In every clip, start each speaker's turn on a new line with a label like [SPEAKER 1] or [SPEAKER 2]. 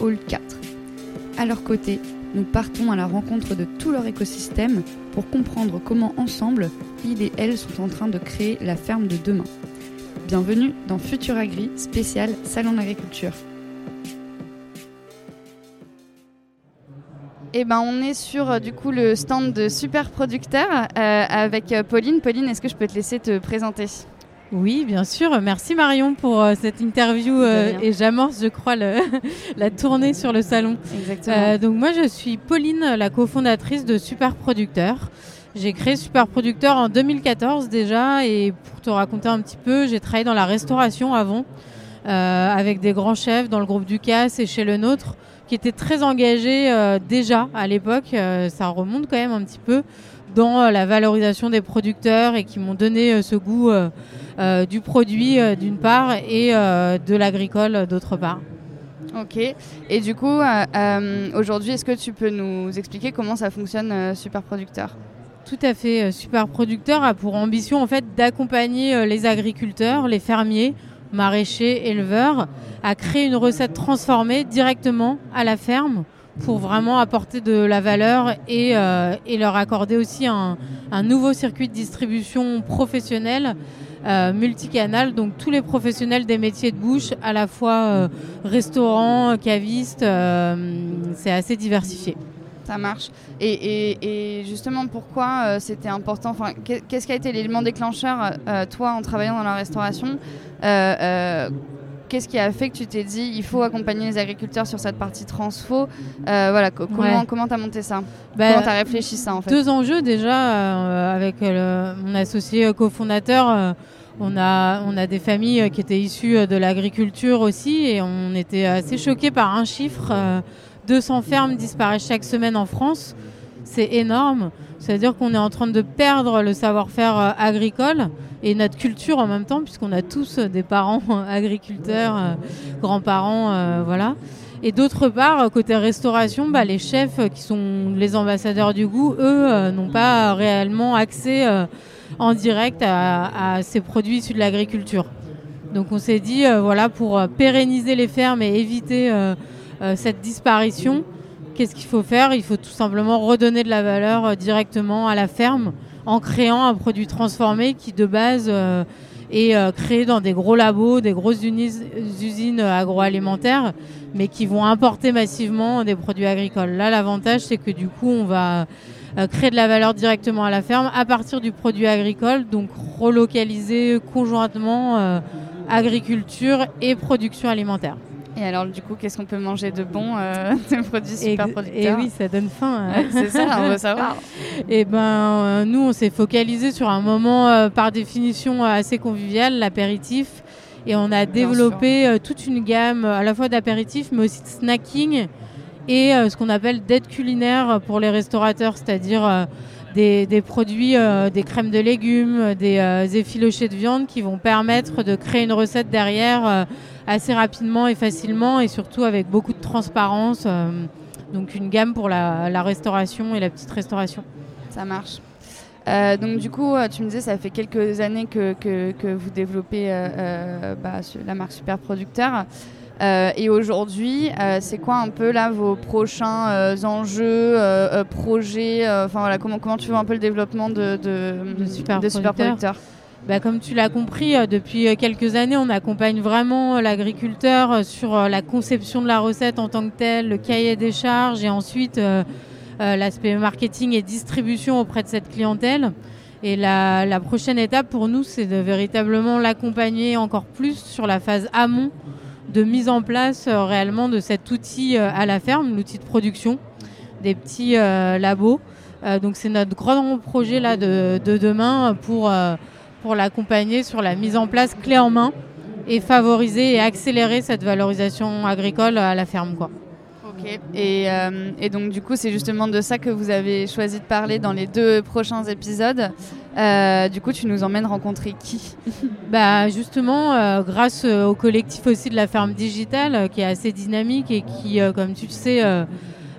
[SPEAKER 1] Hall 4. À leur côté, nous partons à la rencontre de tout leur écosystème pour comprendre comment ensemble, ils et elles sont en train de créer la ferme de demain. Bienvenue dans Futur Agri spécial Salon d'agriculture. Eh ben, on est sur euh, du coup le stand de Super Producteur euh, avec euh, Pauline. Pauline, est-ce que je peux te laisser te présenter?
[SPEAKER 2] Oui, bien sûr. Merci Marion pour cette interview et j'amorce, je crois, la tournée sur le salon.
[SPEAKER 1] Exactement.
[SPEAKER 2] donc moi, je suis Pauline, la cofondatrice de Super Producteur. J'ai créé Super Producteur en 2014 déjà et pour te raconter un petit peu, j'ai travaillé dans la restauration avant avec des grands chefs dans le groupe Ducasse et chez le nôtre qui étaient très engagés euh, déjà à l'époque, euh, ça remonte quand même un petit peu, dans euh, la valorisation des producteurs et qui m'ont donné ce goût du produit d'une part et de l'agricole d'autre part.
[SPEAKER 1] Ok. Et du coup, aujourd'hui, est-ce que tu peux nous expliquer comment ça fonctionne Super Producteur
[SPEAKER 2] Tout à fait. Super Producteur a pour ambition en fait d'accompagner les agriculteurs, les fermiers maraîchers, éleveurs, à créer une recette transformée directement à la ferme pour vraiment apporter de la valeur et, euh, leur accorder aussi un, nouveau circuit de distribution professionnel euh, multicanal. Donc tous les professionnels des métiers de bouche, à la fois euh, restaurants, cavistes, c'est assez diversifié.
[SPEAKER 1] Ça marche. Et, justement, pourquoi euh, c'était important enfin, Qu'est-ce qui a été l'élément déclencheur, euh, toi, en travaillant dans la restauration euh, Qu'est-ce qui a fait que tu t'es dit il faut accompagner les agriculteurs sur cette partie transfo Voilà, comment comment t'as monté ça? Bah, Comment t'as réfléchi ça en fait?
[SPEAKER 2] Deux enjeux déjà avec mon associé cofondateur. On a, a des familles qui étaient issues de l'agriculture aussi et on était assez choqués par un chiffre 200 fermes disparaissent chaque semaine en France. C'est énorme. C'est-à-dire qu'on est en train de perdre le savoir-faire euh, agricole et notre culture en même temps, puisqu'on a tous des parents agriculteurs, euh, grands-parents, euh, voilà. Et d'autre part, côté restauration, bah, les chefs qui sont les ambassadeurs du goût, eux, n'ont pas réellement accès en direct à, ces produits issus de l'agriculture. Donc on s'est dit, voilà, pour pérenniser les fermes et éviter euh, cette disparition, qu'est-ce qu'il faut faire? Il faut tout simplement redonner de la valeur euh, directement à la ferme en créant un produit transformé qui de base euh, est créé dans des gros labos, des grosses usines agroalimentaires, mais qui vont importer massivement des produits agricoles. Là, l'avantage, c'est que du coup, on va créer de la valeur directement à la ferme à partir du produit agricole, donc relocaliser conjointement agriculture et production alimentaire.
[SPEAKER 1] Et alors, du coup, qu'est-ce qu'on peut manger de bon euh, de produits super producteurs
[SPEAKER 2] Et oui, ça donne faim. Hein.
[SPEAKER 1] c'est ça, on veut savoir.
[SPEAKER 2] Et eh ben, euh, nous, on s'est focalisé sur un moment, euh, par définition, assez convivial, l'apéritif. Et on a développé toute une gamme à la fois d'apéritifs, mais aussi de snacking et ce qu'on appelle d'aide culinaire pour les restaurateurs, c'est-à-dire des, des, produits, des crèmes de légumes, des effilochés de viande qui vont permettre de créer une recette derrière assez rapidement et facilement et surtout avec beaucoup de transparence. Euh, donc une gamme pour la, restauration et la petite restauration.
[SPEAKER 1] Ça marche. Euh, donc du coup, euh, tu me disais, ça fait quelques années que, que, vous développez bah, la marque Super Producteur. Et aujourd'hui, c'est quoi un peu là vos prochains enjeux, projets Enfin voilà, comment, comment tu vois un peu le développement de, de, Super, de Super
[SPEAKER 2] bah, comme tu l'as compris, euh, depuis euh, quelques années, on accompagne vraiment euh, l'agriculteur sur la conception de la recette en tant que telle, le cahier des charges et ensuite l'aspect marketing et distribution auprès de cette clientèle. Et la, prochaine étape pour nous, c'est de véritablement l'accompagner encore plus sur la phase amont de mise en place réellement de cet outil à la ferme, l'outil de production, des petits labos. donc c'est notre grand projet là de, de demain pour pour l'accompagner sur la mise en place clé en main et favoriser et accélérer cette valorisation agricole à la ferme. Quoi.
[SPEAKER 1] Ok, Ok. Et, euh, et, donc du coup, c'est justement de ça que vous avez choisi de parler dans les deux prochains épisodes. Euh, du coup, tu nous emmènes rencontrer qui?
[SPEAKER 2] Bah justement, euh, grâce au collectif aussi de la ferme digitale, qui est assez dynamique et qui, comme tu le sais,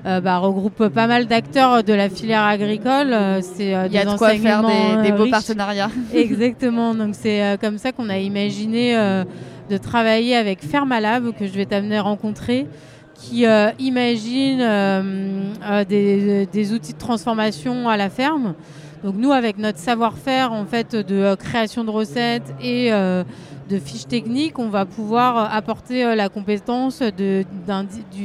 [SPEAKER 2] bah, regroupe pas mal d'acteurs de la filière agricole.
[SPEAKER 1] c'est Il y a de quoi faire des, beaux partenariats.
[SPEAKER 2] Exactement. Donc c'est comme ça qu'on a imaginé de travailler avec Fermalab que je vais t'amener rencontrer qui euh, imagine euh, euh, des, outils de transformation à la ferme. Donc nous, avec notre savoir-faire en fait de création de recettes et de fiches techniques, on va pouvoir apporter la compétence du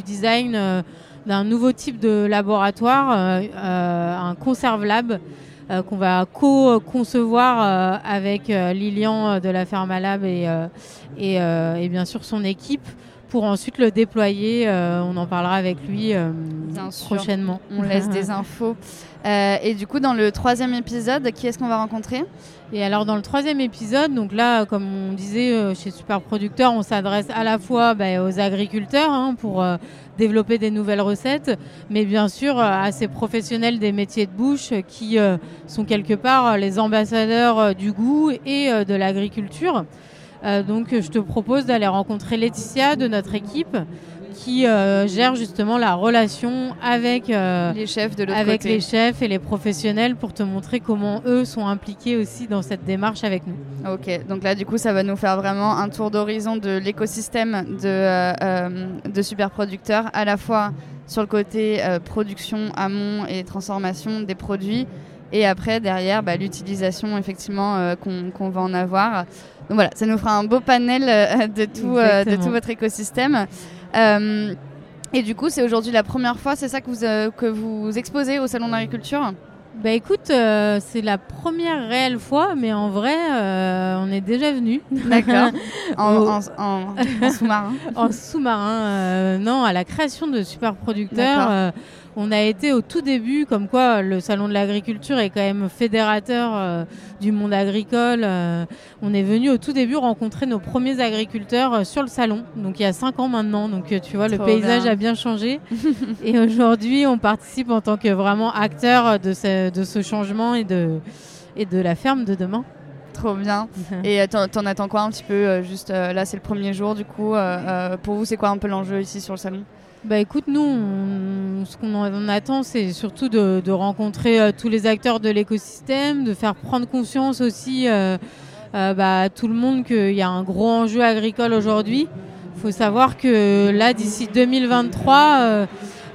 [SPEAKER 2] design d'un nouveau type de laboratoire, un conserve lab. qu'on va co-concevoir avec Lilian de la Fermalab et, et, et, bien sûr son équipe pour ensuite le déployer. Euh, on en parlera avec lui euh, prochainement.
[SPEAKER 1] On laisse des infos. Euh, et du coup, dans le troisième épisode, qui est-ce qu'on va rencontrer?
[SPEAKER 2] Et alors, dans le troisième épisode, donc là, comme on disait chez Super Producteur, on s'adresse à la fois bah, aux agriculteurs hein, pour développer des nouvelles recettes, mais bien sûr à ces professionnels des métiers de bouche qui sont quelque part les ambassadeurs du goût et de l'agriculture. Euh, donc je te propose d'aller rencontrer Laetitia de notre équipe qui euh, gère justement la relation avec
[SPEAKER 1] euh, les chefs de
[SPEAKER 2] avec les chefs et les professionnels pour te montrer comment eux sont impliqués aussi dans cette démarche avec nous.
[SPEAKER 1] Ok, donc là du coup ça va nous faire vraiment un tour d'horizon de l'écosystème de, de super producteurs, à la fois sur le côté production, amont et transformation des produits, et après derrière bah, l'utilisation effectivement qu'on va en avoir. Donc voilà, ça nous fera un beau panel euh, de, tout, euh, de tout votre écosystème. Euh, et du coup, c'est aujourd'hui la première fois, c'est ça que vous, que vous exposez au Salon d'agriculture?
[SPEAKER 2] Bah écoute, c'est la première réelle fois, mais en vrai, on est déjà venu.
[SPEAKER 1] D'accord. en, sous-marin.
[SPEAKER 2] en sous-marin. non, à la création de super producteurs. On a été au tout début, comme quoi le salon de l'agriculture est quand même fédérateur euh, du monde agricole. Euh, on est venu au tout début rencontrer nos premiers agriculteurs euh, sur le salon, donc il y a cinq ans maintenant. Donc tu vois, le paysage a bien changé. et aujourd'hui, on participe en tant que vraiment acteur de ce, changement et de, et de la ferme de demain.
[SPEAKER 1] Trop bien. Et t'en attends quoi un petit peu Juste là, c'est le premier jour du coup. pour vous, c'est quoi un peu l'enjeu ici sur le salon?
[SPEAKER 2] Bah écoute, nous, ce qu'on en attend, c'est surtout de, rencontrer euh, tous les acteurs de l'écosystème, de faire prendre conscience aussi euh, euh, bah, à tout le monde qu'il y a un gros enjeu agricole aujourd'hui. Il faut savoir que là, d'ici 2023,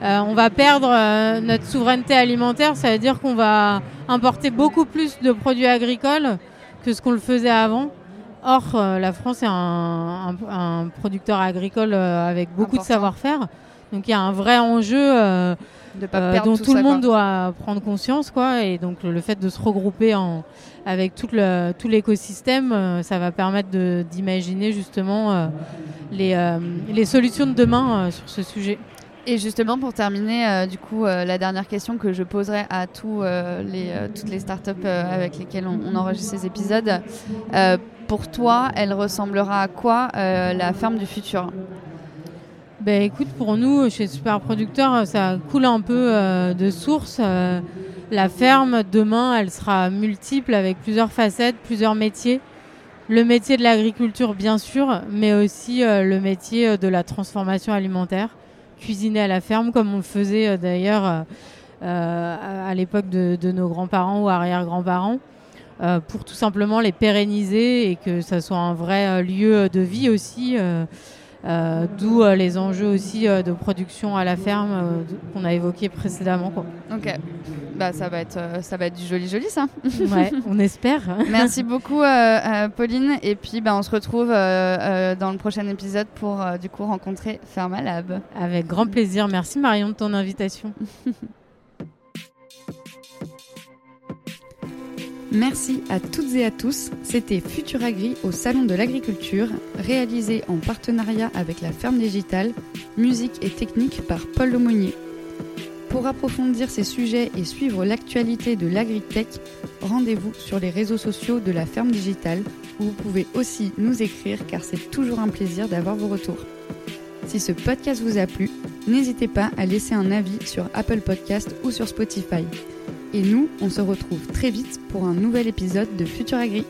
[SPEAKER 2] on va perdre notre souveraineté alimentaire. Ça veut dire qu'on va importer beaucoup plus de produits agricoles que ce qu'on le faisait avant. Or, la France est un, producteur agricole avec beaucoup de savoir-faire. Donc il y a un vrai enjeu euh, euh, dont tout, le monde doit prendre conscience. Quoi, et donc le fait de se regrouper en, avec tout, le, tout l'écosystème, euh, ça va permettre d'imaginer justement les, les, solutions de demain sur ce sujet.
[SPEAKER 1] Et justement, pour terminer, du coup, la dernière question que je poserai à tous, les, toutes les startups avec lesquelles on, on, enregistre ces épisodes, pour toi, elle ressemblera à quoi la ferme du futur?
[SPEAKER 2] Ben, écoute, pour nous, chez Super Producteur, ça coule un peu euh, de source. Euh, la ferme, demain, elle sera multiple avec plusieurs facettes, plusieurs métiers. Le métier de l'agriculture, bien sûr, mais aussi euh, le métier de la transformation alimentaire. Cuisiner à la ferme, comme on le faisait d'ailleurs à l'époque de, de, nos grands-parents ou arrière-grands-parents. pour tout simplement les pérenniser et que ça soit un vrai lieu de vie aussi d'où euh, les enjeux aussi euh, de production à la ferme qu'on a évoqué précédemment. Quoi.
[SPEAKER 1] Ok, bah, ça, va être, ça va être du joli joli ça.
[SPEAKER 2] ouais, on espère.
[SPEAKER 1] Merci beaucoup Pauline et puis bah, on se retrouve dans le prochain épisode pour du coup rencontrer Fermalab.
[SPEAKER 2] Avec grand plaisir, merci Marion de ton invitation.
[SPEAKER 1] Merci à toutes et à tous. C'était Futuragri au Salon de l'Agriculture, réalisé en partenariat avec la Ferme Digitale, musique et technique par Paul Lemonnier. Pour approfondir ces sujets et suivre l'actualité de l'agritech, rendez-vous sur les réseaux sociaux de la Ferme Digitale où vous pouvez aussi nous écrire car c'est toujours un plaisir d'avoir vos retours. Si ce podcast vous a plu,
[SPEAKER 3] n'hésitez pas à laisser un avis sur Apple Podcast ou sur Spotify. Et nous, on se retrouve très vite pour un nouvel épisode de Futur Agri.